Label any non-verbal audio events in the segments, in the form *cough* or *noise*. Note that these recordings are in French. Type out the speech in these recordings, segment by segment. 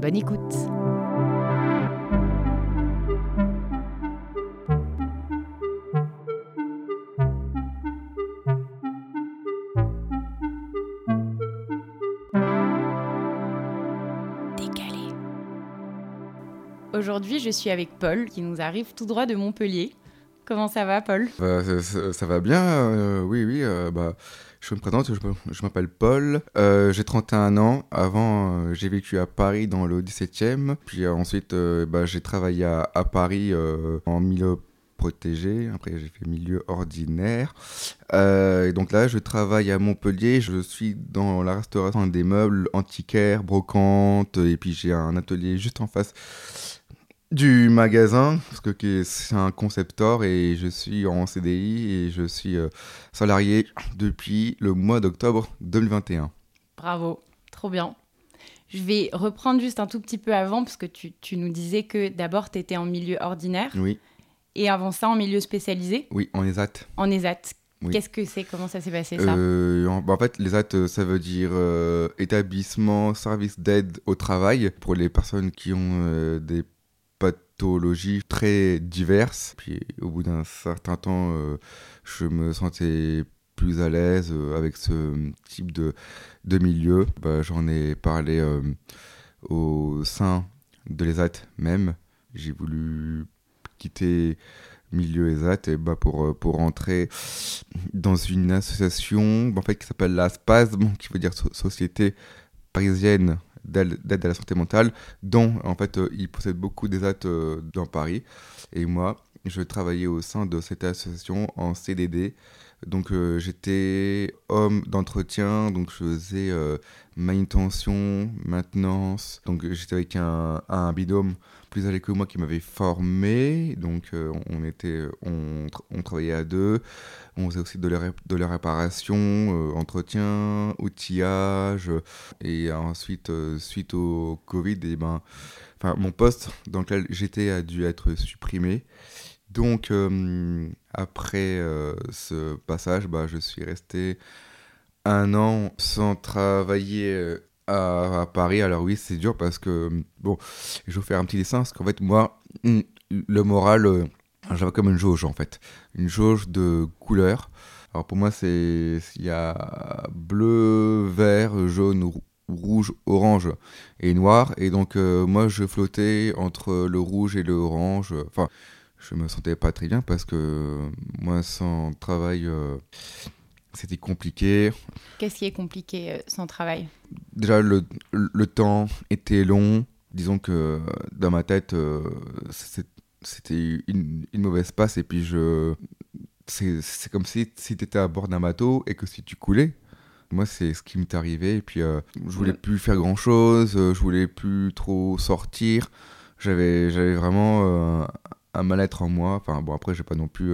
Bonne écoute. Décalé. Aujourd'hui, je suis avec Paul qui nous arrive tout droit de Montpellier. Comment ça va, Paul? Bah, ça, va bien, euh, oui, oui. euh, bah, je me présente, je, m'appelle Paul, euh, j'ai 31 ans. Avant, j'ai vécu à Paris dans le 17e. Puis ensuite, bah, j'ai travaillé à, Paris en milieu protégé. Après, j'ai fait milieu ordinaire. Et donc là, je travaille à Montpellier. Je suis dans la restauration des meubles antiquaires, brocantes. Et puis, j'ai un atelier juste en face du magasin, parce que c'est un conceptor et je suis en CDI et je suis euh, salarié depuis le mois d'octobre 2021. Bravo, trop bien. Je vais reprendre juste un tout petit peu avant, parce que tu, tu nous disais que d'abord, tu étais en milieu ordinaire, Oui, et avant ça, en milieu spécialisé, oui, en ESAT. en ESAT. Oui. Qu'est-ce que c'est? Comment ça s'est passé, ça? Euh, en, bah, en fait, l'ESAT, euh, ça veut dire euh, établissement service d'aide au travail pour les personnes qui ont euh, des très diverses. Puis au bout d'un certain temps, euh, je me sentais plus à l'aise euh, avec ce type de, milieu. Bah, J'en ai parlé euh, au sein de l'ESAT même. J'ai voulu quitter milieu ESAT et bah, pour, pour rentrer dans une association en fait, qui s'appelle la SPASM, qui veut dire So- Société parisienne d'aide à la santé mentale, dont en fait euh, ils possèdent beaucoup d'ESAT euh, dans Paris. Et moi, je travaillais au sein de cette association en CDD. Donc euh, j'étais homme d'entretien, donc je faisais euh, manutention, maintenance. Donc j'étais avec un, un plus âgé que moi qui m'avait formé. Donc euh, on était, on, on travaillait à deux. On faisait aussi de la, de la réparation, euh, entretien, outillage. Et ensuite, euh, suite au Covid, et ben, enfin, mon poste dans lequel j'étais a dû être supprimé. Donc, après ce passage, bah, je suis resté un an sans travailler à, à Paris. Alors oui, c'est dur parce que, bon, je vais vous faire un petit dessin, parce qu'en fait, moi, mm, le moral, euh, j'avais comme une jauge, en fait. Une jauge de couleurs. Alors pour moi, c'est il y a bleu, vert, jaune, rou- rouge, orange et noir. Et donc euh, moi, je flottais entre le rouge et le orange. Enfin, je me sentais pas très bien parce que moi, sans travail, euh, c'était compliqué. Qu'est-ce qui est compliqué euh, sans travail? Déjà, le, le temps était long. Disons que dans ma tête, euh, c'était une, une mauvaise passe. Et puis, je, c'est comme si, si tu étais à bord d'un bateau et que si tu coulais. Moi, c'est ce qui m'est arrivé. Et puis, euh, je voulais plus faire grand chose. euh, je voulais plus trop sortir. J'avais j'avais vraiment euh, un mal-être en moi. Enfin, bon, après, j'ai pas non plus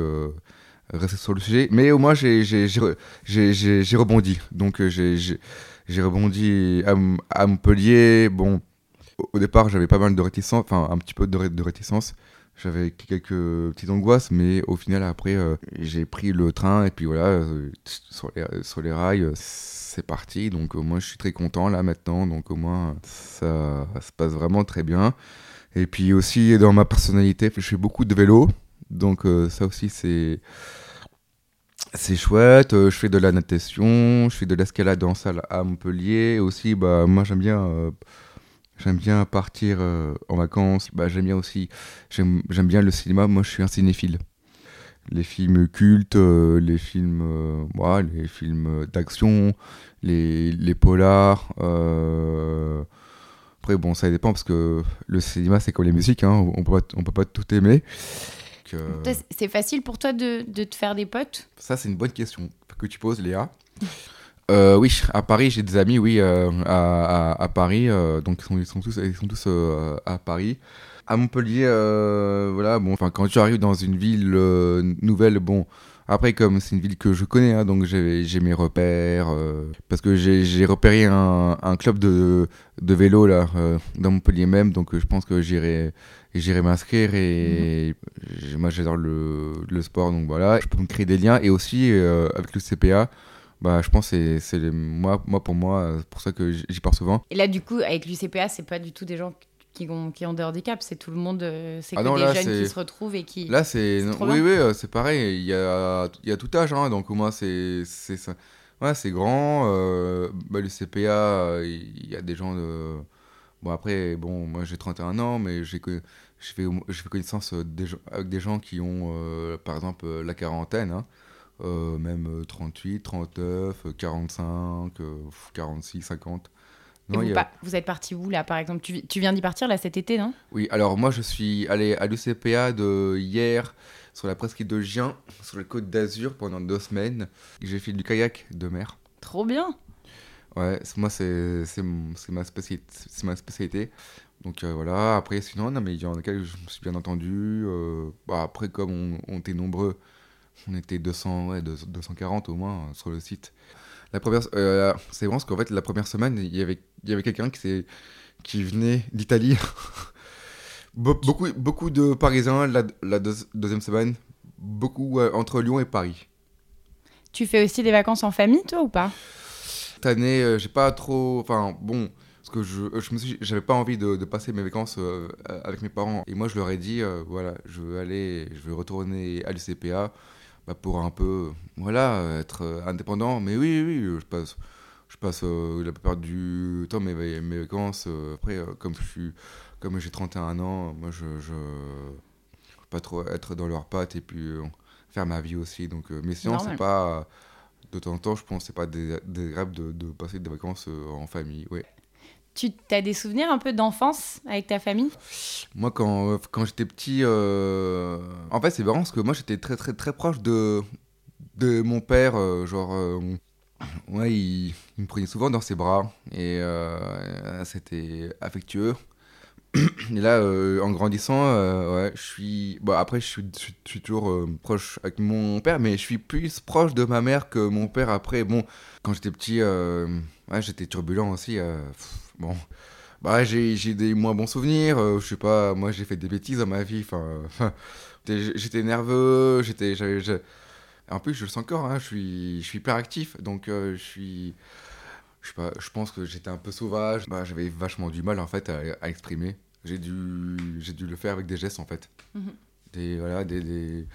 resté sur le sujet. Mais au moins, j'ai j'ai- j'ai re- j'ai- j'ai- j'ai rebondi. Donc, euh, j'ai rebondi à, à Montpellier. Bon, au- au départ, j'avais pas mal de réticence, enfin, un petit peu de, ré- de réticence. J'avais quelques petites angoisses, mais au final, après, euh, j'ai pris le train et puis voilà, euh, sur, les, sur les rails, c'est parti. Donc, euh, moi, je suis très content là maintenant. Donc, au moins, ça, se passe vraiment très bien. Et puis aussi, dans ma personnalité, je fais beaucoup de vélo. Donc, euh, ça aussi, c'est. C'est chouette, euh, je fais de la natation, je fais de l'escalade en salle à Montpellier. Aussi, bah, moi j'aime bien, euh, j'aime bien partir euh, en vacances. Bah, j'aime bien aussi, j'aime bien le cinéma. Moi je suis un cinéphile. les films cultes, les films, voilà, les films d'action, les, les polars. Après, bon, ça dépend parce que le cinéma, c'est comme les musiques, hein, on peut on peut pas tout aimer. C'est facile pour toi de, de, te faire des potes Ça, c'est une bonne question que tu poses, Léa. *laughs* Euh, oui, à Paris, j'ai des amis, oui, euh, à, à, Paris. Euh, donc, ils sont, ils sont, tous, ils sont tous à Paris. À Montpellier, voilà, bon, enfin, quand tu arrives dans une ville nouvelle, bon, après, comme c'est une ville que je connais, hein, donc j'ai mes repères. parce que j'ai repéré un, un, club de, de vélo, là, dans Montpellier même, donc je pense que j'irai j'irai m'inscrire et mhm. moi j'adore le, le, sport donc voilà je peux me créer des liens et aussi avec le CPA bah, je pense que c'est moi, moi, pour moi, c'est pour ça que j'y pars souvent. Et là, du coup, avec l'UCPA, c'est pas du tout des gens qui ont, qui ont des handicaps, c'est tout le monde, euh, c'est ah que des jeunes qui se retrouvent et qui. Là, c'est. Oui, oui, euh, c'est pareil, il y a, il y a tout âge, hein, donc moi, c'est. Ouais, c'est grand. Euh, bah, l'UCPA, il y a des gens de. Bon, après, bon, moi j'ai 31 ans, mais j'ai fait, fait connaissance des, avec des gens qui ont, par exemple, la quarantaine. Hein. Euh, même 38, 39, 45, 46, 50. Non, vous, vous, êtes parti où là par exemple? Tu, tu viens d'y partir là cet été, non? Oui, alors moi je suis allé à l'UCPA de hier sur la presqu'île de Gien, sur la côte d'Azur pendant deux semaines. J'ai fait du kayak de mer. Trop bien Ouais, moi c'est ma, spécialité, ma spécialité. Donc euh, voilà, après sinon, non, mais il y en a je me suis bien entendu. Euh, bah, après, comme on, était nombreux, on était 200, ouais, 240 au moins euh, sur le site. La première, c'est vraiment parce qu'en fait, la première semaine, il y avait, il y avait quelqu'un qui, qui venait d'Italie. *laughs* beaucoup, beaucoup de Parisiens la, la deuxième semaine, beaucoup entre Lyon et Paris. Tu fais aussi des vacances en famille, toi, ou pas? Cette année, j'ai pas trop. Enfin, bon, parce que je, je me suis, j'avais pas envie de, passer mes vacances avec mes parents. Et moi, je leur ai dit, voilà, je veux aller, je veux retourner à l'UCPA. Bah, pour un peu voilà être indépendant mais oui oui je passe je passe euh, la plupart du temps mes, mes vacances euh, après euh, comme je suis comme j'ai 31 ans moi je, je pas trop être dans leurs pattes et puis faire ma vie aussi donc mais sinon c'est pas de temps en temps je pense c'est pas des de, de, passer des vacances en famille ouais tu as des souvenirs un peu d'enfance avec ta famille? Moi, quand, quand j'étais petit, euh, en fait, c'est marrant parce que moi, j'étais très, très, très proche de, de mon père. Euh, genre, euh, ouais, il, me prenait souvent dans ses bras et c'était affectueux. Et là, en grandissant, ouais, je suis. Bon, après, je suis, toujours proche avec mon père, mais je suis plus proche de ma mère que mon père. Après, bon, quand j'étais petit, j'étais turbulent aussi. Bon, bah j'ai des moins bons souvenirs. Euh, je sais pas, moi j'ai fait des bêtises dans ma vie. Enfin, j'étais nerveux, j'étais, en plus je le sens encore. Hein, je suis, je suis hyper actif, donc euh, je suis, je sais pas, je pense que j'étais un peu sauvage. Bah, j'avais vachement du mal en fait à, exprimer. J'ai dû, j'ai dû le faire avec des gestes en fait. Mm-hmm. Des voilà, des, des,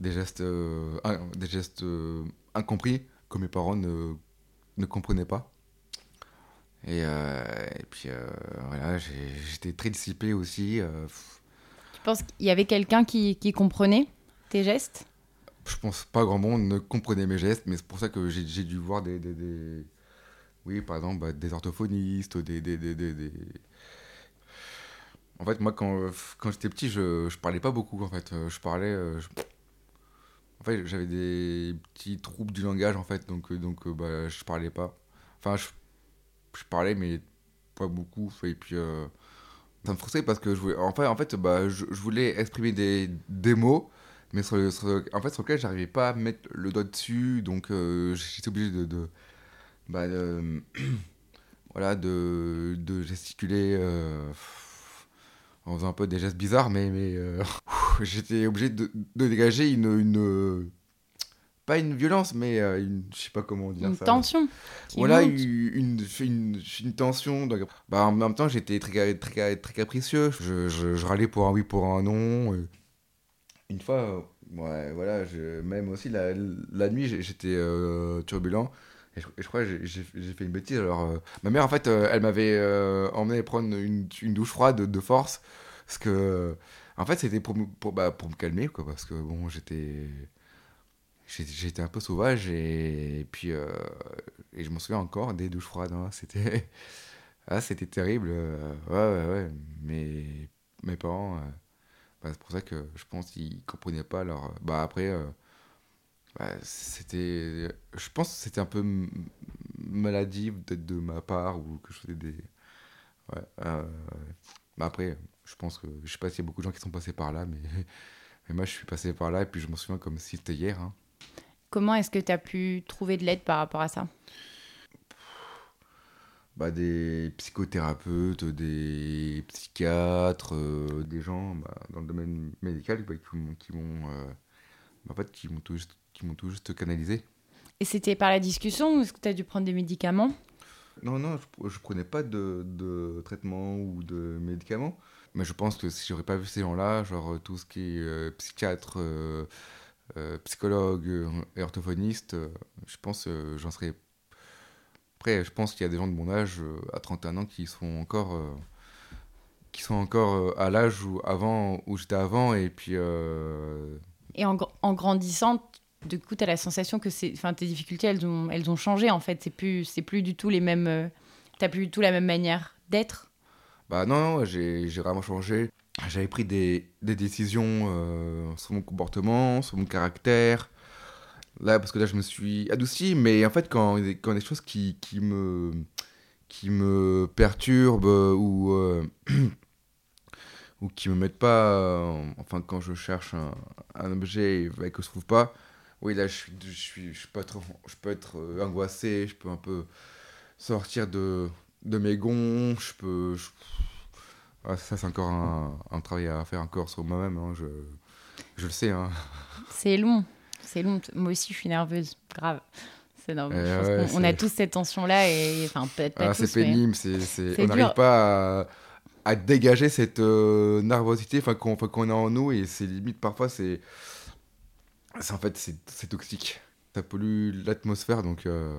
des gestes, euh, des gestes incompris que mes parents ne, ne comprenaient pas. Et, euh, et puis euh, voilà, j'étais très dissipé aussi. Euh, tu penses qu'il y avait quelqu'un qui, qui, comprenait tes gestes? Je pense pas grand monde ne comprenait mes gestes, mais c'est pour ça que j'ai dû voir des, des, des, Oui, par exemple, bah, des orthophonistes, des, des, des, En fait, moi, quand, quand j'étais petit, je, je parlais pas beaucoup, en fait. Je parlais... En fait, j'avais des petits troubles du langage, en fait, donc, donc bah, je parlais pas. Enfin, je je parlais, mais pas beaucoup. Et puis, euh, ça me frustrait parce que je voulais, en fait, en fait bah, je, voulais exprimer des, des mots, mais sur, en fait, sur lequel j'arrivais pas à mettre le doigt dessus. Donc, euh, j'étais obligé de, bah, *clears throat* voilà, de, de gesticuler. Euh, en faisant un peu des gestes bizarres, mais, mais *laughs* j'étais obligé de, de dégager une, une, pas une violence, mais euh, une, je sais pas comment dire une Tension voilà, une, une, une, tension. bah, en même temps, j'étais très, très, très capricieux. Je, je, râlais pour un oui, pour un non. Une fois, ouais, voilà, je, même aussi la, la nuit, j'étais euh, turbulent. Et je, crois que j'ai fait une bêtise. Alors, euh, ma mère, en fait, elle m'avait emmené prendre une, une, douche froide de, force. Parce que En fait, c'était pour, bah, pour me calmer, quoi, parce que bon, j'étais. J'étais un peu sauvage et, puis. euh, et je m'en souviens encore des douches froides. hein, C'était. *laughs* Ah, c'était terrible. euh, ouais, ouais, ouais. Mais mes parents. euh, bah, c'est pour ça que je pense qu'ils comprenaient pas leur. Bah, après. euh, bah, c'était. Je pense que c'était un peu m- maladif peut-être de ma part ou que je faisais des. Ouais. euh, bah après, je pense que. Je sais pas s'il y a beaucoup de gens qui sont passés par là, mais. Mais moi, je suis passé par là et puis je m'en souviens comme si c'était hier. hein. Comment est-ce que tu as pu trouver de l'aide par rapport à ça? Bah, des psychothérapeutes, des psychiatres, euh, des gens bah, dans le domaine médical bah, qui m'ont, qui m'ont, euh, en fait, qui m'ont tout juste, qui m'ont tout juste canalisé. Et c'était par la discussion ou est-ce que tu as dû prendre des médicaments? Non, non, je, je prenais pas de, de traitement ou de médicaments. Mais je pense que si j'aurais pas vu ces gens-là, genre euh, tout ce qui est euh, psychiatre, euh, euh, psychologue et orthophoniste, je pense j'en serais. Après, je pense qu'il y a des gens de mon âge, à 31 ans, qui sont encore, qui sont encore à l'âge où, avant, où j'étais avant. Et puis, Et en, gr- en grandissant, du coup, tu as la sensation que enfin, tes difficultés, elles ont, elles ont changé en fait. C'est plus, plus du tout les mêmes. euh, t'as plus du tout la même manière d'être. Bah non, non, j'ai vraiment changé. J'avais pris des, des décisions euh, sur mon comportement, sur mon caractère. Là, parce que là, je me suis adouci, mais en fait, quand, quand des choses qui, qui, me, qui me perturbent ou, euh, *clears throat* ou qui me mettent pas... euh, enfin, quand je cherche un, un objet et que je trouve pas, oui, là, je, suis, je, suis, je, peux, être, je peux être euh, angoissé, je peux un peu sortir de, de mes gonds, je peux... je- Ah, ça, c'est encore un, un travail à faire encore sur moi-même, hein, je, je le sais. Hein. C'est long. C'est long. Moi aussi, je suis nerveuse. Grave. C'est normal. Eh Je pense ouais, qu'on- on a tous cette tension-là et enfin peut-être pas Ah, tous. c'est mais- pénible, c'est- c'est on n'arrive pas à, à dégager cette euh, nervosité qu'on, qu'on a en nous et c'est limite parfois c'est en fait c'est, toxique. Ça pollue l'atmosphère donc euh,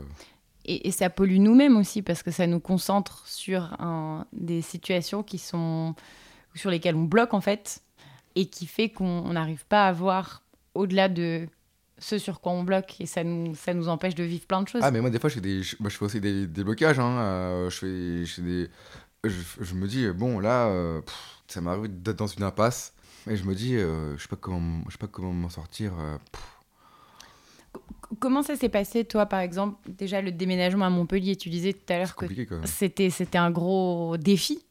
Et, et ça pollue nous-mêmes aussi parce que ça nous concentre sur un, des situations qui sont sur lesquelles on bloque en fait et qui fait qu'on on n'arrive pas à voir au-delà de ce sur quoi on bloque et ça nous, ça nous empêche de vivre plein de choses. Ah, mais moi, des fois, je fais, des, je, moi, je fais aussi des, des blocages. Hein, euh, je, fais, je, fais des, je, je me dis, bon, là, euh, pff, ça m'arrive d'être dans une impasse. Et je me dis, euh, je sais pas comment, je sais pas comment m'en sortir. euh, Comment ça s'est passé toi par exemple Déjà le déménagement à Montpellier, tu disais tout à l'heure que c'était, c'était un gros défi.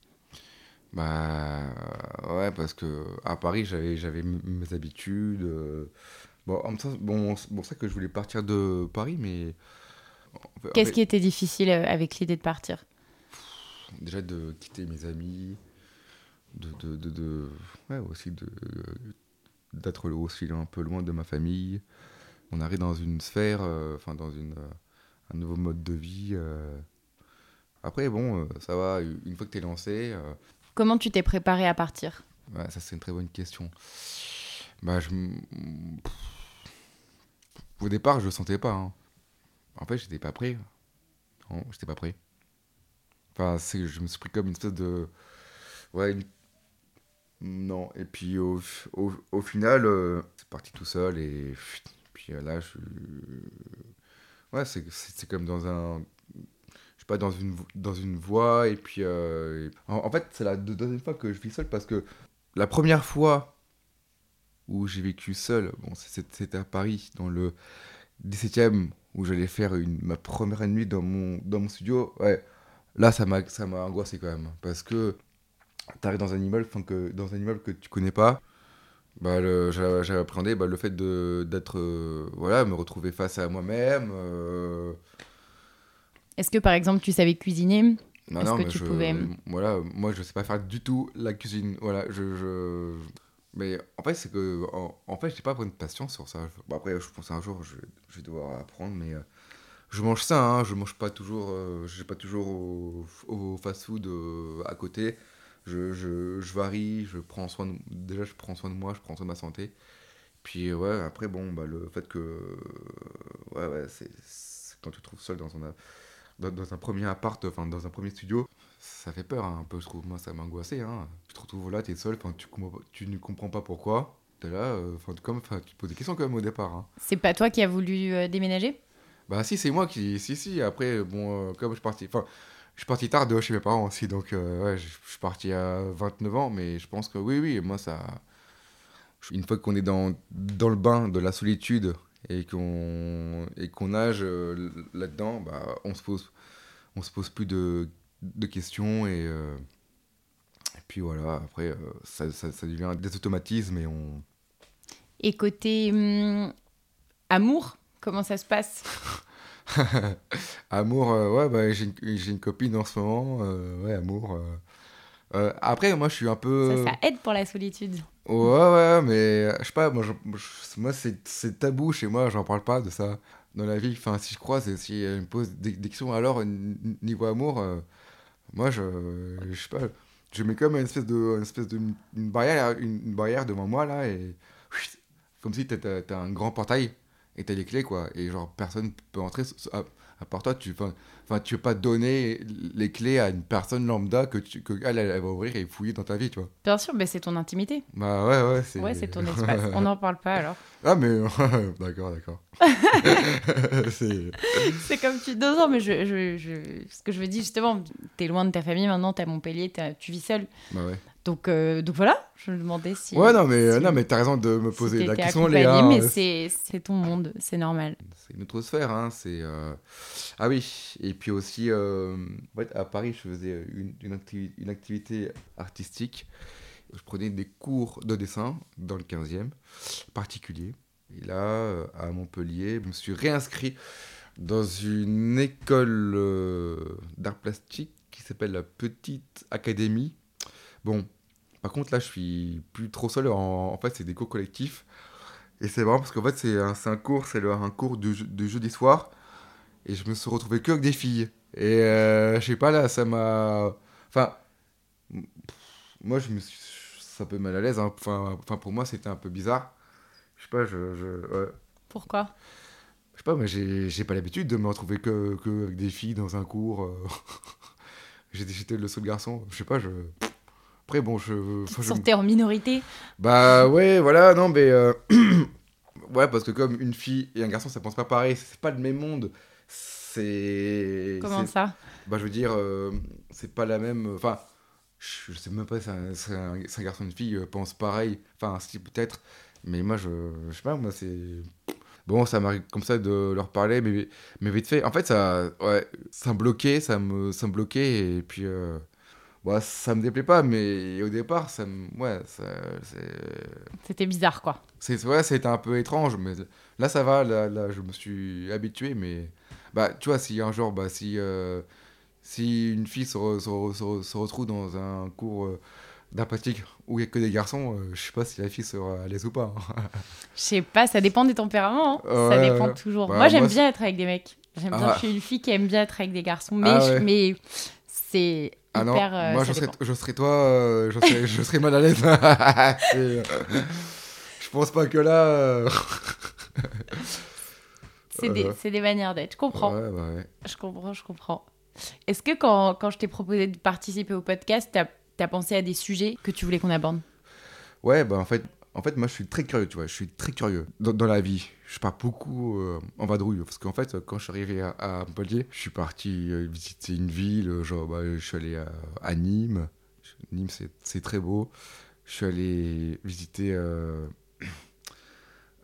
Bah, ouais, parce que à Paris, j'avais, j'avais mes habitudes. euh, bon, en même temps, bon, c'est pour ça que je voulais partir de Paris, mais. Qu'est-ce qui était difficile euh, avec l'idée de partir? Déjà de quitter mes amis, de, de, de, ouais, aussi de d'être aussi un peu loin de ma famille. On arrive dans une sphère, euh, enfin dans une, euh, un nouveau mode de vie. euh. Après, bon, ça va, une fois que tu es lancé, Comment tu t'es préparé à partir? Ouais, ça c'est une très bonne question. Bah, je, Au départ, je le sentais pas. hein. En fait, j'étais pas prêt. Non, j'étais pas prêt. Enfin, c'est, je me suis pris comme une espèce de. Ouais, une- Non, et puis au, au, final, euh, c'est parti tout seul et. Puis euh, là, je. Ouais, c'est, comme dans un. Je sais pas, dans une, dans une voie, et puis. euh, En, fait, c'est la deux- deuxième fois que je vis seul parce que la première fois où j'ai vécu seul, bon, c'était à Paris, dans le 17ème, où j'allais faire une, ma première nuit dans mon, dans mon studio. Ouais, là, ça m'a angoissé quand même. Parce que t'arrives dans un immeuble, enfin, que, dans un immeuble que tu connais pas. Bah, j'avais appréhendé bah, le fait de, d'être. euh, voilà, me retrouver face à moi-même. euh, Est-ce que par exemple tu savais cuisiner? Non, non, que mais tu je, pouvais- Voilà, moi, je sais pas faire du tout la cuisine. Voilà, je. je... Mais en fait, c'est que. En, en fait, j'ai pas vraiment de patience sur ça. Bon, après, je pense un jour, je, je vais devoir apprendre, mais. euh, je mange ça, hein, je mange pas toujours. Vais pas toujours au, au fast-food à côté. Je, je, je varie, je prends soin de, déjà je prends soin de moi, je prends soin de ma santé. Puis ouais, après bon, bah, le fait que ouais ouais, c'est quand tu te trouves seul dans un dans, dans un premier appart, enfin dans un premier studio, ça fait peur hein, un peu, je trouve. Moi, ça m'a angoissé. Hein. Tu te retrouves là, t'es seul, tu, tu ne comprends pas pourquoi. T'es là, euh, comme, tu te poses des questions quand même au départ. Hein. C'est pas toi qui as voulu euh, déménager? Bah si, c'est moi qui... Si, si, après, bon, euh, comme je suis parti... Enfin, je suis parti tard de chez mes parents aussi, donc ouais, je suis parti à 29 ans, mais je pense que oui, oui, moi, ça... Une fois qu'on est dans, dans le bain de la solitude et qu'on qu'on nage là-dedans, bah, on se pose on se pose plus de, de questions et, et puis voilà après ça, ça, ça, devient des automatismes et on et côté hum, amour, comment ça se passe? *laughs* *laughs* Amour, euh, ouais, bah, j'ai une, une, copine en ce moment. Euh, ouais, amour. Euh. après, moi, je suis un peu. Ça, ça aide pour la solitude. Ouais, ouais, mais je sais pas, moi, je, moi c'est tabou chez moi, j'en parle pas de ça dans la vie. Enfin, si je crois, si elle me pose des, des questions, alors, niveau amour, moi, je, je sais pas, je mets comme une espèce de, une espèce de une barrière, une, une barrière devant moi, là, et comme si tu as, un grand portail et tu as les clés, quoi. Et genre, personne peut entrer à, part toi. Tu, enfin, tu veux pas donner les clés à une personne lambda que, tu, que elle, elle, va ouvrir et fouiller dans ta vie, tu vois. Bien sûr, mais c'est ton intimité. Bah ouais, ouais. C'est... Ouais, c'est ton espace. *laughs* On n'en parle pas alors. Ah, mais *laughs* d'accord, d'accord. *laughs* c'est... comme tu. Non, non, mais je, je, je... ce que je veux dire, justement, tu es loin de ta famille maintenant, tu es à Montpellier, tu vis seul. Bah ouais. Donc, euh, donc voilà, je me demandais si. Ouais, non, mais, si, non, mais t'as raison de me poser si la question, Léa. Mais c'est, c'est ton monde, c'est normal. C'est une autre sphère, hein. C'est, euh... Ah oui, et puis aussi, euh... ouais, à Paris, je faisais une, une, activi une, activité artistique. Je prenais des cours de dessin dans le 15e, particulier. Et là, euh, à Montpellier, je me suis réinscrit dans une école euh, d'art plastique qui s'appelle la Petite Académie. Bon, par contre, là, je suis plus trop seul. En, en fait, c'est des cours collectifs. Et c'est vraiment parce qu'en fait, c'est un, un, cours, c'est un cours de, de jeudi soir. Et je me suis retrouvé que avec des filles. Et euh, je sais pas, là, ça m'a. Enfin. Moi, je me suis. C'est un peu mal à l'aise. Hein. Enfin, enfin, pour moi, c'était un peu bizarre. Je sais pas, je. je ouais. Pourquoi? Je sais pas, mais j'ai pas l'habitude de me retrouver que, que avec des filles dans un cours. Euh... *laughs* J'étais le seul garçon. Je sais pas, je. Après, bon, je. Tu te sentais je... en minorité Bah ouais, voilà, non, mais. Euh... *clears throat* ouais, parce que comme une fille et un garçon, ça pense pas pareil, c'est pas le même monde. C'est. Comment ça? Bah, je veux dire, euh, c'est pas la même. Enfin, je, sais même pas si un, si un, si un garçon et une fille euh, pensent pareil. Enfin, si, peut-être. Mais moi, je, je sais pas, moi, c'est. Bon, ça m'arrive comme ça de leur parler, mais, mais vite fait. En fait, ça, ouais, ça me bloquait, ça me, ça me bloquait, et puis. Euh... Bah, ça me déplaît pas, mais au départ, ça me... Ouais, ça, C'était bizarre, quoi. C'est, ouais, c'était un peu étrange, mais là, ça va, là, là, je me suis habitué, mais... Bah, tu vois, si un jour, bah, si, euh, si une fille se, re, se, re, se, retrouve dans un cours euh, où il n'y a que des garçons, euh, je sais pas si la fille sera à l'aise ou pas. Je sais pas, ça dépend des tempéraments, hein. ça dépend toujours. Bah, moi, j'aime bien être avec des mecs. J'aime ah. bien, je suis une fille qui aime bien être avec des garçons, mais, ah, ouais. mais c'est ah non, hyper, moi je serais, je serais, toi, euh, je, serais, je serais mal à l'aise. *laughs* euh, je pense pas que là. Euh... *laughs* c'est des, des, manières d'être, je comprends. Ouais, bah ouais. Je comprends, je comprends. Est-ce que quand, quand je t'ai proposé de participer au podcast, t'as as pensé à des sujets que tu voulais qu'on aborde? Ouais, bah en fait, en fait, moi, je suis très curieux, tu vois. Je suis très curieux dans, dans la vie. Je pars beaucoup euh, en vadrouille. Parce qu'en fait, quand je suis arrivé à, à Montpellier, je suis parti euh, visiter une ville. Genre, bah, je suis allé à, à Nîmes. Nîmes, c'est très beau. Je suis allé visiter euh,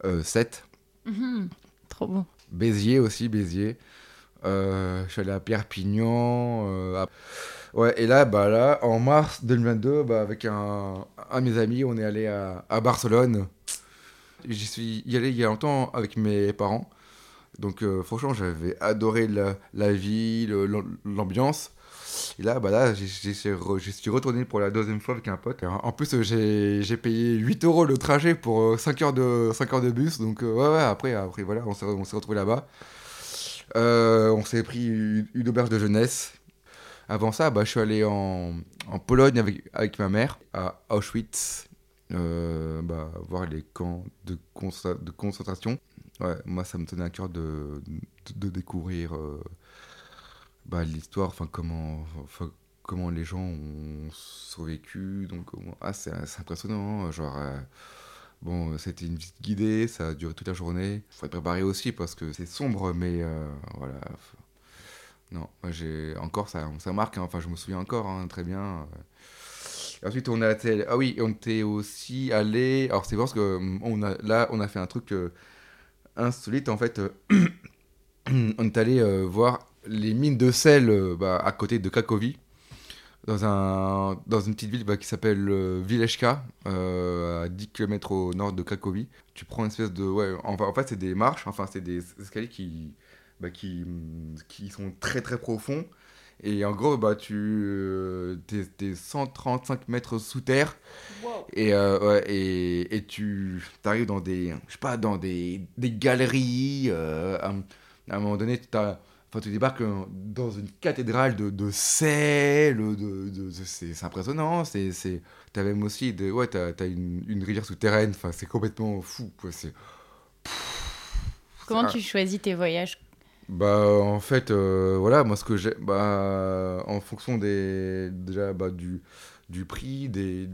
euh, Sète. -hmm. Trop beau. Béziers aussi, Béziers. je suis allé à Perpignan. À... Ouais, et là, bah, là, en mars 2022, bah, avec un, un de mes amis, on est allé à, à Barcelone. J'y suis y allé il y a longtemps avec mes parents. Donc, euh, franchement, j'avais adoré la, la ville, l'ambiance. Et là, bah là je suis retourné pour la deuxième fois avec un pote. En plus, j'ai payé 8 euros le trajet pour 5 heures de, 5 heures de bus. Donc, euh, ouais, après, après voilà, on s'est retrouvé là-bas. Euh, on s'est pris une auberge de jeunesse avant ça, bah, je suis allé en, en Pologne avec, avec ma mère, à Auschwitz, euh, bah, voir les camps de, de concentration. Ouais, moi, ça me tenait à cœur de, de, découvrir euh, bah, l'histoire, enfin, comment, comment les gens ont survécu. Donc, ah, c'est impressionnant. Hein, genre, bon, c'était une visite guidée, ça a duré toute la journée. Il faut être préparé aussi parce que c'est sombre, mais voilà. Non, j'ai encore ça, marque. Hein, enfin, je me souviens encore hein, très bien. Ensuite, on a été, ah oui, on était aussi allé. Alors, c'est parce que a, là, on a fait un truc euh, insolite. En fait, euh, *clears throat* on est allé euh, voir les mines de sel bah, à côté de Kakovi, dans, un, dans une petite ville bah, qui s'appelle Vileshka, à 10 km au nord de Kakovi. Tu prends une espèce de. Ouais, en, en fait, c'est des marches, enfin, c'est des escaliers qui, bah, qui, qui sont très très profonds et en gros, bah, tu euh, es, 135 mètres sous terre. Et, euh, et, et, tu arrives dans des, je sais pas, dans des, des galeries. Euh, à, un moment donné, tu as, Enfin, tu débarques dans une cathédrale de, de sel, de, de, c'est impressionnant. Tu as même aussi ouais, as, as une, une, rivière souterraine. Enfin, c'est complètement fou. Quoi. Comment tu choisis tes voyages bah, en fait, euh, voilà, moi, ce que j'ai. Bah, en fonction des. Déjà, bah, du, du prix, des,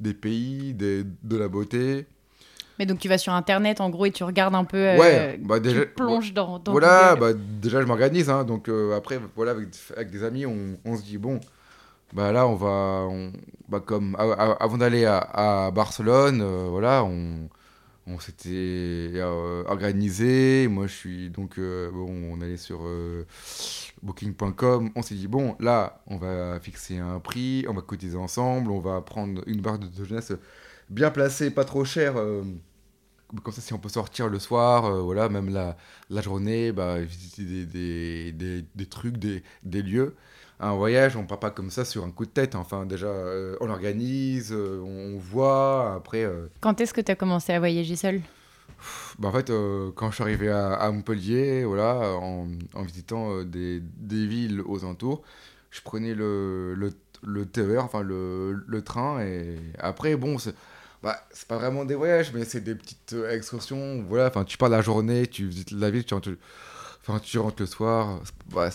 des pays, des, de la beauté. Mais donc, tu vas sur Internet, en gros, et tu regardes un peu. Euh, ouais, bah, déjà. Tu plonges dans. dans voilà, bah, déjà, je m'organise. Hein, donc, euh, après, voilà, avec, avec, des amis, on, on, se dit, bon, bah, là, on va. On, bah, comme. avant d'aller à, à, Barcelone, voilà, on on s'était euh, organisé. Moi, je suis donc euh, bon, on allait sur euh, Booking.com. On s'est dit bon, là, on va fixer un prix, on va cotiser ensemble, on va prendre une barre de, jeunesse bien placée, pas trop chère. Comme ça, si on peut sortir le soir, voilà, même la, la journée, bah, visiter des, des, des, des trucs, des, lieux un voyage, on part pas comme ça sur un coup de tête. Enfin, déjà, euh, on l'organise, euh, on voit, après... Euh, quand est-ce que tu as commencé à voyager seul bah, En fait, quand je suis arrivé à, Montpellier, voilà, en, visitant des, des, villes aux alentours, je prenais le, le, le TER, enfin le, le, train, et après, bon, c'est bah, pas vraiment des voyages, mais c'est des petites excursions, voilà, enfin, tu pars la journée, tu visites la ville, tu rentres, enfin, tu rentres le soir, bah,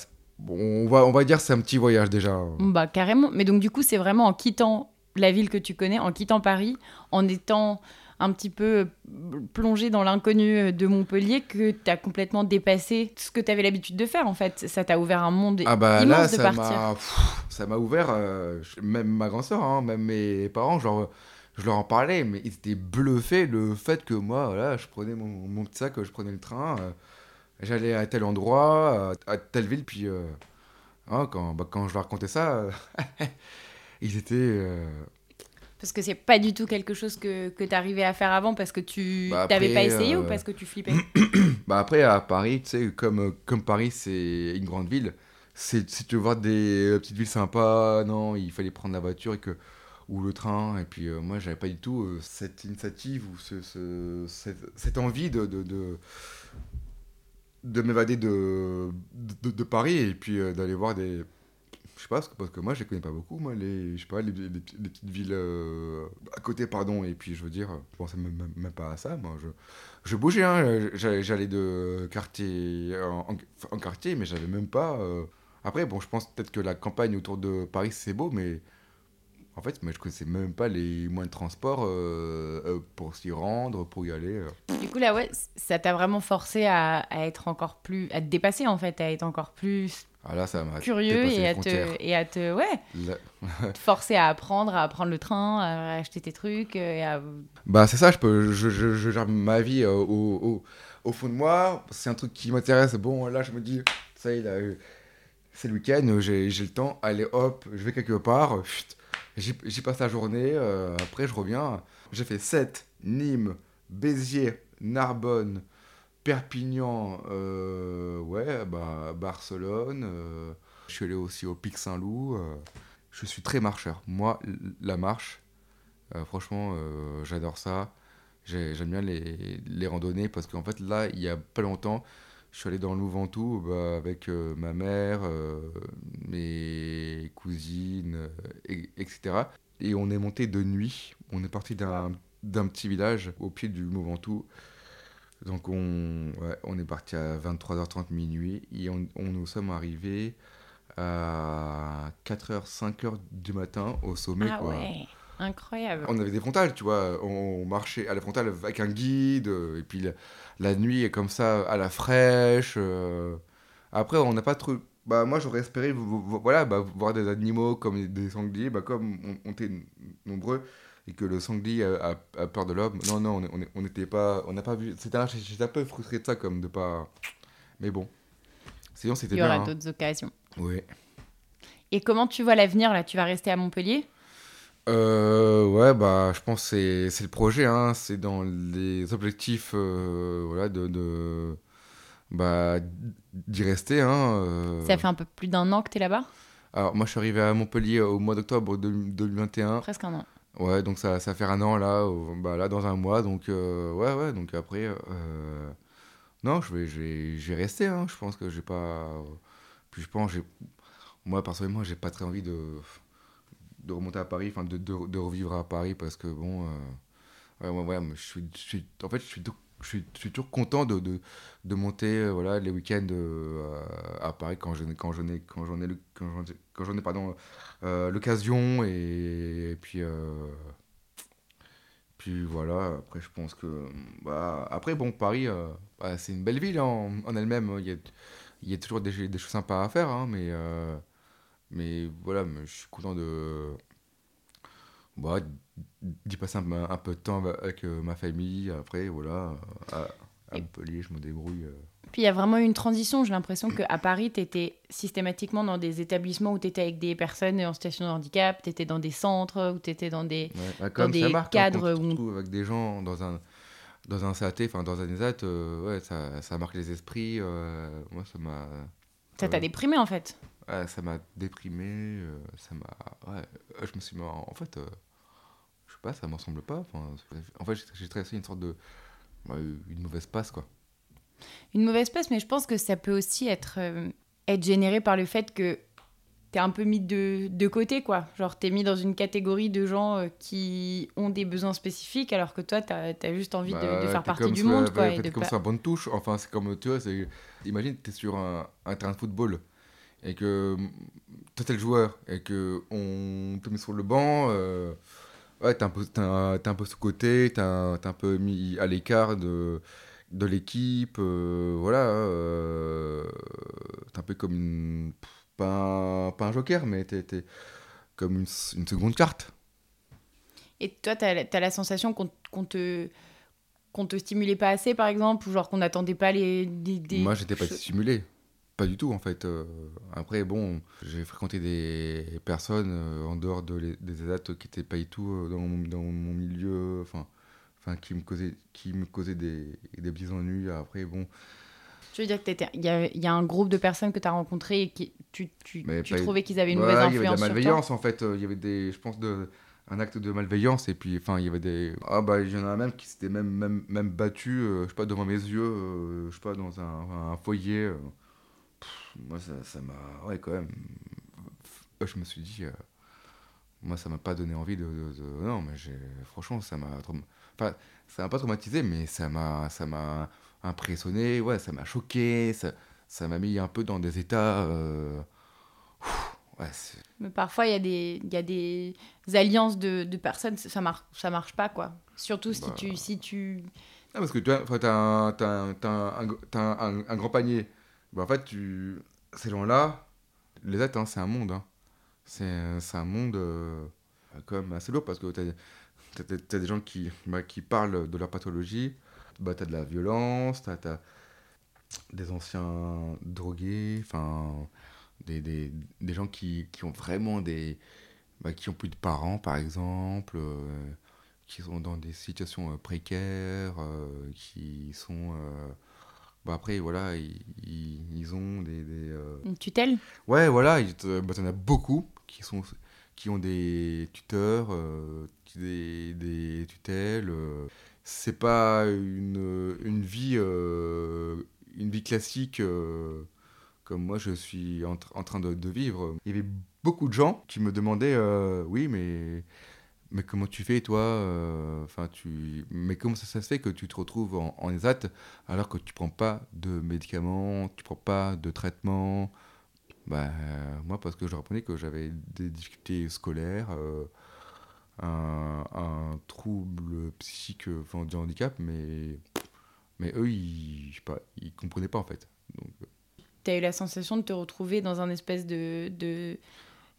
on va, on va dire c'est un petit voyage déjà. Bah carrément. Mais donc du coup, c'est vraiment en quittant la ville que tu connais, en quittant Paris, en étant un petit peu euh, plongé dans l'inconnu de Montpellier que tu as complètement dépassé ce que tu avais l'habitude de faire en fait. Ça t'a ouvert un monde ah bah immense là, de ça partir. ça m'a ouvert, euh, même ma grand-sœur, hein, même mes parents, genre, je leur en parlais, mais ils étaient bluffés le fait que moi, voilà, je prenais mon, mon petit sac, je prenais le train. Euh, j'allais à tel endroit, à, telle ville, puis euh, hein, quand, bah, quand je leur racontais ça, *laughs* ils étaient. Euh, parce que c'est pas du tout quelque chose que, que tu arrivais à faire avant parce que tu bah t'avais pas essayé ou parce que tu flippais *clears throat* bah Après, à Paris, tu sais, comme, comme Paris, c'est une grande ville, si tu veux voir des petites villes sympas, non, il fallait prendre la voiture et que, ou le train. Et puis, moi, j'avais pas du tout cette initiative ou ce, ce, cette, cette, envie de, de, de de m'évader de, de, Paris et puis euh, d'aller voir des. Je sais pas, parce que moi je les connais pas beaucoup, moi, les, je sais pas, les, petites villes euh, à côté, pardon, et puis je veux dire, je pensais même, même pas à ça, moi, je, je bougeais, hein, j'allais de quartier en, quartier, mais j'avais même pas. Euh, après, bon, je pense peut-être que la campagne autour de Paris c'est beau, mais en fait, moi, je connaissais même pas les moyens de transport euh, euh, pour s'y rendre, pour y aller. Euh. Du coup, là, ouais, ça t'a vraiment forcé à, être encore plus. à te dépasser, en fait, à être encore plus. Ah là, ça curieux et à, te, et à te. Ouais. *laughs* forcer à apprendre, à prendre le train, à acheter tes trucs. Et à... Bah, c'est ça, je, peux, je, je, je, gère ma vie au, au, au, fond de moi. C'est un truc qui m'intéresse. Bon, là, je me dis, ça y est, c'est le week-end, j'ai le temps, allez hop, je vais quelque part. Chut, J'y passe la journée, euh, après je reviens. J'ai fait 7, Nîmes, Béziers, Narbonne, Perpignan, euh, ouais, bah, Barcelone. Euh, je suis allé aussi au Pic Saint-Loup. je suis très marcheur. Moi, la marche, franchement, j'adore ça. J'aime bien les, les, randonnées parce qu'en fait, là, il y a pas longtemps, je suis allé dans le Louventou bah, avec euh, ma mère, euh, mes cousines, euh, etc. Et on est monté de nuit. On est parti d'un petit village au pied du Louventou. Donc on, on est parti à 23h30 minuit et on, nous sommes arrivés à 4h, 5h du matin au sommet. Ah quoi. ouais, incroyable. On avait des frontales, tu vois. On marchait à la frontale avec un guide. euh, Et puis la, la nuit, comme ça, à la fraîche. euh. Après, on n'a pas trop. Bah, moi, j'aurais espéré vo- vo- voilà, bah, voir des animaux comme des sangliers. Bah, comme on, on était nombreux et que le sanglier a, a- a peur de l'homme. Non, non, on n'était pas. On n'a pas vu. C'était un- J'étais un peu frustré de ça, comme de pas. Mais bon. Sinon, c'était Il y bien. aura hein. d'autres occasions. Ouais. Et comment tu vois l'avenir là? Tu vas rester à Montpellier? Euh, ouais, bah, je pense que c'est c'est le projet, hein, c'est dans les objectifs, euh, voilà, de, de bah, d'y rester, hein. euh. Ça fait un peu plus d'un an que tu es là-bas? Alors, moi, je suis arrivé à Montpellier au mois d'octobre de- 2021. Presque un an. Ouais, donc ça, ça fait un an là, bah, là dans un mois, donc euh, ouais, ouais, donc après, euh, non, je vais, je vais, je vais rester, hein, je pense que j'ai pas, puis je pense, moi personnellement, j'ai pas très envie de, de remonter à Paris, enfin de, de, de revivre à Paris parce que bon, euh, ouais, ouais, ouais, je suis, je suis, en fait, je suis, je suis, je suis toujours content de, de, de monter, euh, voilà, les week-ends euh, à Paris quand j'en quand ai, quand j'en ai, quand j'en ai, ai, pardon, euh, l'occasion et, et puis euh, puis voilà après je pense que bah, après bon Paris euh, bah, c'est une belle ville hein, en, en elle-même il y a, il y a toujours des, des choses sympas à faire hein, mais mais voilà mais je suis content de bah, d'y passer un, un peu de temps avec euh, ma famille après voilà à, à Montpellier je me débrouille euh. Puis il y a vraiment eu une transition. J'ai l'impression qu'à Paris, tu étais systématiquement dans des établissements où tu étais avec des personnes en situation de handicap, tu étais dans des centres, où tu étais dans des. Ouais, bah, comme des ça marque, hein, cadres te où- avec des gens dans un dans un CAT, enfin dans un ESAT, euh, ouais, ça, ça marque les esprits. moi, ça m'a Ça t'a déprimé en fait. Ouais, ça m'a déprimé. euh, ça m'a ouais, euh, je me suis mis en, en fait, euh, je sais pas, ça m'en semble pas. enfin, en fait, j'ai- traversé une sorte de ouais, une mauvaise passe quoi. Une mauvaise passe, mais je pense que ça peut aussi être, euh, être généré par le fait que t'es un peu mis de, de côté, quoi. Genre, t'es mis dans une catégorie de gens euh, qui ont des besoins spécifiques, alors que toi, t'as as juste envie de- de, Bah, faire t'es partie du monde, ouais, quoi. t'es et de comme pas- un bonne touche. Enfin, c'est comme, tu vois, c'est- imagine, tu es sur un, un terrain de football et que mm, toi, t'es le joueur et que on te met sur le banc. euh, ouais, t'es un, peu- t'es un, t'es un peu sous-côté, t'es un, t'es un peu mis à l'écart de, de l'équipe. euh, voilà. Euh, t'es un peu comme une. Pas un, pas un joker, mais t'es, t'es comme une, une seconde carte. Et toi, t'as as la sensation qu'on qu'on te qu'on te stimulait pas assez, par exemple, ou genre qu'on n'attendait pas les des, des Moi, j'étais pas stimulé. Pas du tout, en fait. Euh, après, bon, j'ai fréquenté des personnes euh, en dehors de les- des ESAT qui n'étaient pas du tout euh, dans, mon, dans mon milieu, enfin, enfin qui me causaient, qui me causaient des, des petits ennuis. Après, bon, Je veux dire que il y, y a un groupe de personnes que tu as rencontré et qui tu, tu, tu trouvais qu'ils avaient une Ouais, mauvaise il y avait de la influence malveillance, en fait. Il y avait des, je pense, de, un acte de malveillance. Et puis, enfin, il y avait des. Ah, bah, il y en a même qui s'étaient même, même, même battus, euh, je sais pas, devant mes yeux, euh, je sais pas, dans un, un foyer. euh. Pff, moi, ça ça m'a. Ouais, quand même. Euh, Je me suis dit. euh, Moi, ça m'a pas donné envie de. de- de- Non, mais j'ai. Franchement, ça m'a. Enfin, ça m'a pas traumatisé, mais ça m'a. Ça m'a impressionné, ouais, ça m'a choqué, ça ça m'a mis un peu dans des états. euh, Ouais, Mais parfois, il y, a des- il y a des alliances de, de personnes, ça marche, ça marche pas, quoi. Surtout si Bah. tu... Si tu... Ah, parce que tu un, un, un- t'as un- un grand panier. Bah, en fait, tu... ces gens-là, les êtres, hein, c'est un monde. hein. C'est un monde euh, quand même assez lourd parce que t'as as, des gens qui, bah, qui parlent de leur pathologie. Bah, t'as de la violence, t'as as des anciens drogués, enfin, des, des, des gens qui, qui ont vraiment des. Bah, qui ont plus de parents, par exemple. euh, qui sont dans des situations euh, précaires, euh, qui sont... euh, bah après, voilà, ils, ils- ils ont des... des, euh, Une tutelle? Ouais, voilà, il bah, t'en as beaucoup qui, sont, qui ont des tuteurs, euh, des, des tutelles. euh. C'est pas une, une vie euh, une vie classique comme moi je suis en, en train de, de vivre. Il y avait beaucoup de gens qui me demandaient, oui, mais mais comment tu fais toi euh, Enfin, tu. Mais comment ça, se fait que tu te retrouves en, en ESAT alors que tu prends pas de médicaments, tu prends pas de traitement? Bah, moi, parce que je répondais que j'avais des difficultés scolaires, euh, un, trouble psychique, enfin, du handicap, mais, mais eux, ils, je comprenaient pas en fait. Donc, tu as eu la sensation de te retrouver dans un espèce de, de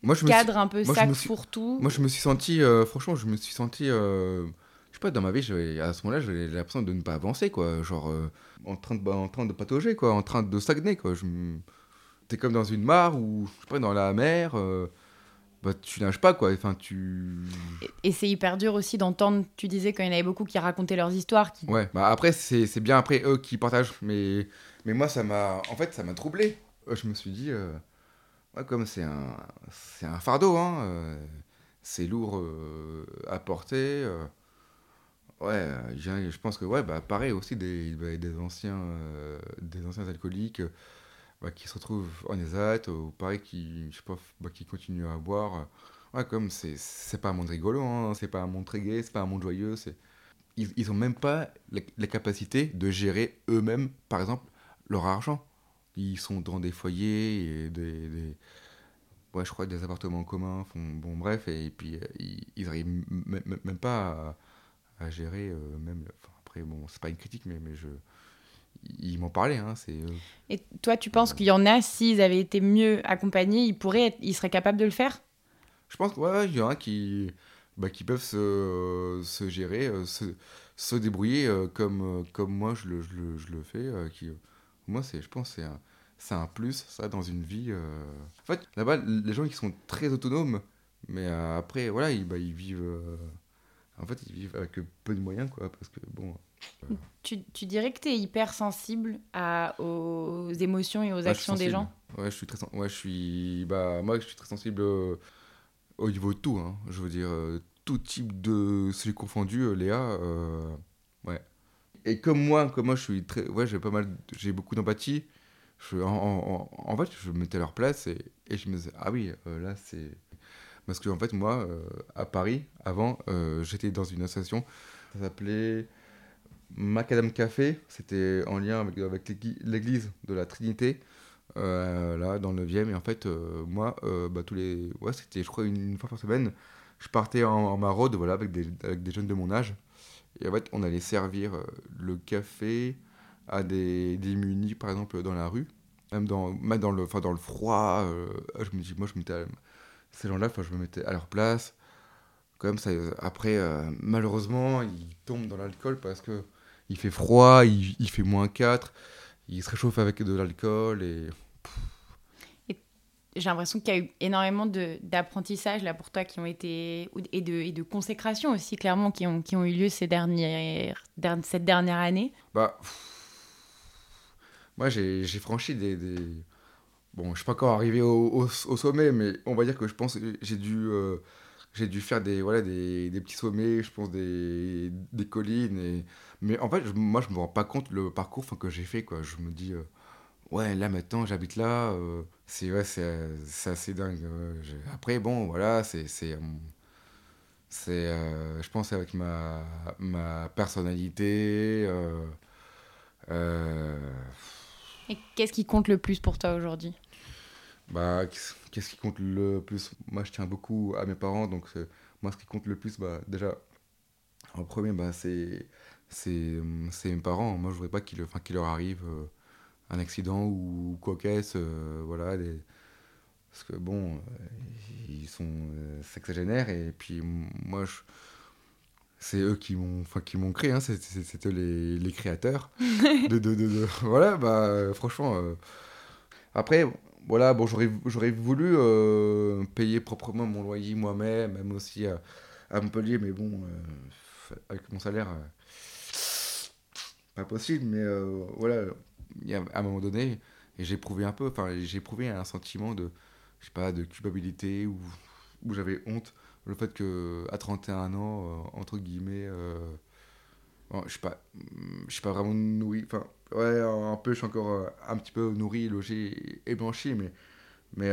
moi, je cadre suis, un peu moi, sac suis, fourre-tout Moi, je me suis senti, euh, franchement, je me suis senti, euh, je sais pas, dans ma vie, à ce moment-là, j'avais l'impression de ne pas avancer, quoi. Genre, euh, en, train de, en train de patauger, quoi, en train de stagner, quoi. Je T'es comme dans une mare ou, je sais pas, dans la mer, bah, tu nages pas, quoi. Enfin, tu. Et- c'est hyper dur aussi d'entendre, tu disais qu'il y en avait beaucoup qui racontaient leurs histoires, qui Ouais, bah après, c'est bien après eux qui partagent, mais, mais moi, ça m'a. En fait, ça m'a troublé. Je me suis dit, euh, comme c'est un, c'est un fardeau, hein, euh, c'est lourd euh, à porter. euh, ouais, je pense que, ouais, bah pareil aussi, des, bah, des, anciens, des anciens alcooliques bah, qui se retrouvent en ESAT, ou pareil, qui, je sais pas, bah, qui continuent à boire. Ouais, comme c'est c'est pas un monde rigolo, hein, c'est pas un monde très gai, c'est pas un monde joyeux, c'est ils, ils ont même pas la capacité de gérer eux-mêmes, par exemple, leur argent. Ils sont dans des foyers et des, des- ouais, je crois des appartements communs. Font, bon, bref, et, puis euh, ils, ils arrivent même pas à, à gérer euh, même. le- enfin, après, bon, c'est pas une critique, mais, mais je, ils m'en parlaient. Hein, c'est, euh, Et toi, tu penses qu'il y en a, s'ils avaient été mieux accompagnés, ils, pourraient être- ils seraient capables de le faire? Je pense qu'il ouais, il y en a qui, bah, qui peuvent se, se gérer, se, se débrouiller comme, comme moi je le, je le, je le fais. qui, moi, c'est, je pense c'est un, c'est un plus, ça, dans une vie. euh. En fait, là-bas, les gens qui sont très autonomes, mais euh, après, voilà, ils, bah, ils vivent. euh, En fait, ils vivent avec peu de moyens, quoi, parce que bon. tu, tu dirais que tu es hyper sensible à, aux émotions et aux actions des sensible. gens? Ouais, je suis très, sen- ouais, je suis, bah, moi, je suis très sensible au niveau de tout. hein. Je veux dire, tout type de celui confondu, Léa, ouais. Et comme moi, comme moi, je suis très, ouais, j'ai pas mal, j'ai beaucoup d'empathie. En, fait, je me mettais leur place et, je me disais, ah oui, euh, là, c'est, parce que en fait, moi, euh, à Paris, avant, euh, j'étais dans une association, ça s'appelait Macadam Café. C'était en lien avec, l'église de la Trinité là dans le 9e et en fait moi bah, tous les ouais c'était je crois une, fois par semaine je partais en, en maraude voilà avec des, jeunes de mon âge et en fait on allait servir le café à des démunis par exemple dans la rue même dans même dans le dans le froid euh, je me dis moi je mettais à- ces gens-là je me mettais à leur place quand même ça après euh, malheureusement ils tombent dans l'alcool parce que il fait froid il, il fait moins 4 ils se réchauffent avec de l'alcool et J'ai l'impression qu'il y a eu énormément de- d'apprentissage là pour toi qui ont été et de, et de consécration aussi clairement qui ont, qui ont eu lieu ces dernières, der- cette dernière année. Bah, moi j'ai franchi des, des- Bon, je suis pas encore arrivé au, au- sommet, mais on va dire que je pense j'ai dû, euh, j'ai dû faire des, voilà, des, des petits sommets, je pense des, des collines. Et... Mais en fait, moi je me rends pas compte le parcours que j'ai fait. Quoi. Je me dis, euh, ouais, là maintenant j'habite là, euh, c'est ouais, c'est assez dingue. Après, bon, voilà, c'est. je pense avec ma, ma personnalité. Euh, euh, Et qu'est-ce qui compte le plus pour toi aujourd'hui? Bah, qu'est-ce qui compte le plus? Moi, je tiens beaucoup à mes parents, donc c'est- moi, ce qui compte le plus, bah, déjà, en premier, bah, c'est mes parents. Moi, je voudrais pas qu'il leur arrive euh, un accident ou quoi qu'est-ce, euh, voilà, parce que bon, euh, ils sont euh, sexagénaires et puis moi, je... c'est eux qui m'ont enfin, qui m'ont créé, hein, eux les, les créateurs. *laughs* de, de, de, de- *laughs* Voilà, bah, euh, franchement. euh, Après, voilà, bon, j'aurais j'aurais voulu euh, payer proprement mon loyer moi-même, même aussi à, à Montpellier, mais bon, euh, avec mon salaire, pas possible, mais voilà, il y a à un moment donné, j'ai éprouvé un peu, enfin, j'ai éprouvé un sentiment de, je sais pas, de culpabilité, où, où j'avais honte, le fait que à 31 ans, euh, entre guillemets, euh, je sais pas, je suis pas vraiment nourri, enfin, ouais, un peu, je suis encore euh, un petit peu nourri, logé et blanchi, mais, mais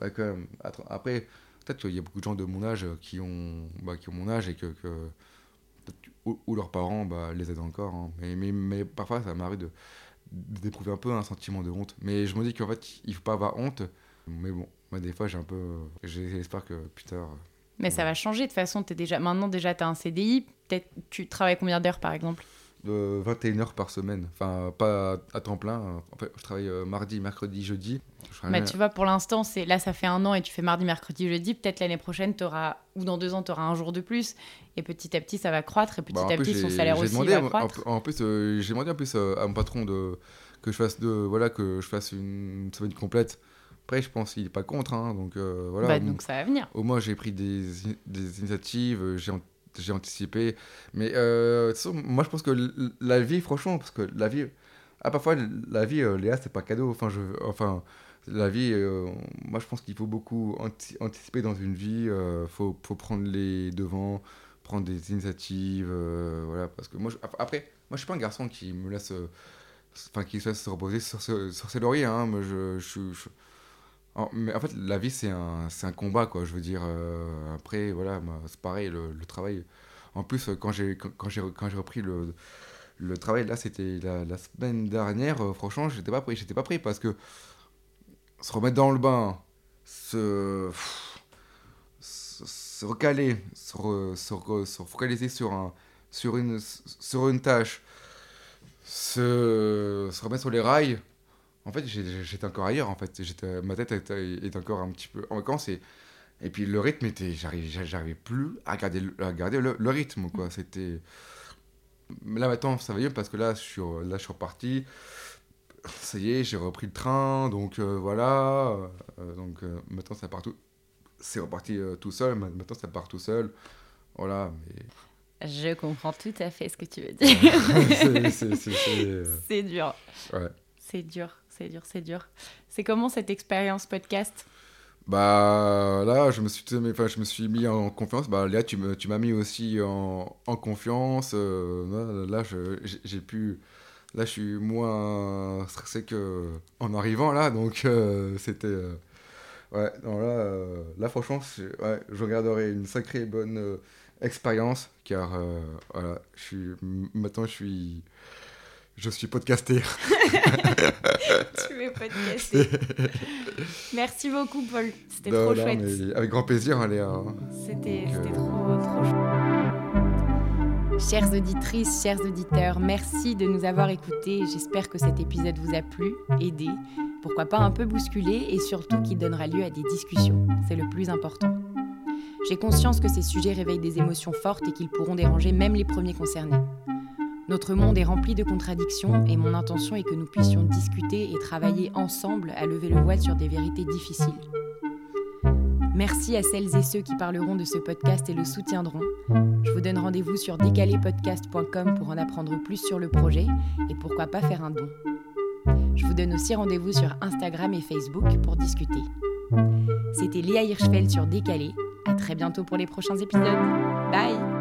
ouais, quand même. Après, peut-être qu'il y a beaucoup de gens de mon âge qui ont, bah, qui ont mon âge et que, ou, leurs parents bah, les aident encore. hein. Mais, mais, mais parfois, ça m'arrive de, d'éprouver un peu un sentiment de honte. Mais je me dis qu'en fait, il faut pas avoir honte. Mais bon, moi, des fois, j'ai un peu. J'espère que plus tard. Mais ça va changer de toute façon. Es déjà... Maintenant, déjà, tu as un CDI. Peut-être tu travailles combien d'heures par exemple? De 21 heures par semaine. Enfin, pas à temps plein. En fait, je travaille euh, mardi, mercredi, jeudi. Mais tu vois, pour l'instant, c'est là, ça fait un an et tu fais mardi, mercredi, jeudi. Peut-être l'année prochaine, auras, ou dans deux ans, tu auras un jour de plus. Et petit à petit, ça va croître. Et petit bah, à petit, son salaire aussi va croître. En, plus, euh, j'ai demandé en plus euh, à mon patron de, que je fasse de, voilà, que je fasse une semaine complète. Après, je pense qu'il n'est pas contre. Hein, donc, voilà. Bah, donc, ça va venir. Au moins, j'ai pris des, des initiatives. J'ai j'ai anticipé. Mais euh, moi, je pense que la vie, franchement, parce que la vie, ah, parfois, la vie, euh, Léa, c'est pas cadeau. Enfin, je, enfin la vie, euh, moi, je pense qu'il faut beaucoup anticiper dans une vie. Il euh, faut, faut, prendre les devants, prendre des initiatives. voilà, parce que moi, après, moi, je suis pas un garçon qui me laisse. Enfin, qui se laisse se reposer sur, sur ses lauriers. Hein. Moi, je, je, je mais en fait, la vie, c'est un, un combat, quoi. Je veux dire, euh, après, voilà, c'est pareil, le, travail. En plus, quand j'ai quand j'ai quand j'ai repris le, le travail, là, c'était la, semaine dernière, euh, franchement, j'étais pas pris. J'étais pas pris parce que se remettre dans le bain, se, se, recaler, se, se, focaliser sur, un, sur, une, sur une tâche, se, se remettre sur les rails en fait, j'étais encore ailleurs. En fait, ma tête était, encore un petit peu en vacances et, et puis le rythme était, j'arrivais plus à garder, à garder le, rythme quoi. C'était là maintenant ça va mieux parce que là je suis là je suis reparti. Ça y est, j'ai repris le train, donc euh, voilà. Euh, donc euh, maintenant ça part tout, c'est reparti tout seul. Maintenant ça part tout seul. Voilà. Mais... Je comprends tout à fait ce que tu veux dire. *laughs* c'est dur. Ouais. C'est dur c'est dur, c'est dur. C'est comment cette expérience podcast? Bah là, je me suis, enfin, je me suis mis en confiance. Bah Léa, tu m'as mis aussi en, confiance. Euh, là, j'ai pu, là, je suis moins stressé que en arrivant là, donc euh, c'était, euh, ouais, non, là, là, franchement, je regarderai une sacrée bonne expérience, car voilà, je suis, maintenant, je suis je suis podcasté. *laughs* tu es podcasté. Merci beaucoup, Paul. C'était trop chouette. avec grand plaisir, allez. Hein. C'était euh, trop, trop chouette. Chères auditrices, chers auditeurs, merci de nous avoir écoutés. J'espère que cet épisode vous a plu, aidé, pourquoi pas un peu bousculé et surtout qu'il donnera lieu à des discussions. C'est le plus important. J'ai conscience que ces sujets réveillent des émotions fortes et qu'ils pourront déranger même les premiers concernés. Notre monde est rempli de contradictions et mon intention est que nous puissions discuter et travailler ensemble à lever le voile sur des vérités difficiles. Merci à celles et ceux qui parleront de ce podcast et le soutiendront. Je vous donne rendez-vous sur décalépodcast.com pour en apprendre plus sur le projet et pourquoi pas faire un don. Je vous donne aussi rendez-vous sur Instagram et Facebook pour discuter. C'était Léa Hirschfeld sur Décalé. À très bientôt pour les prochains épisodes. Bye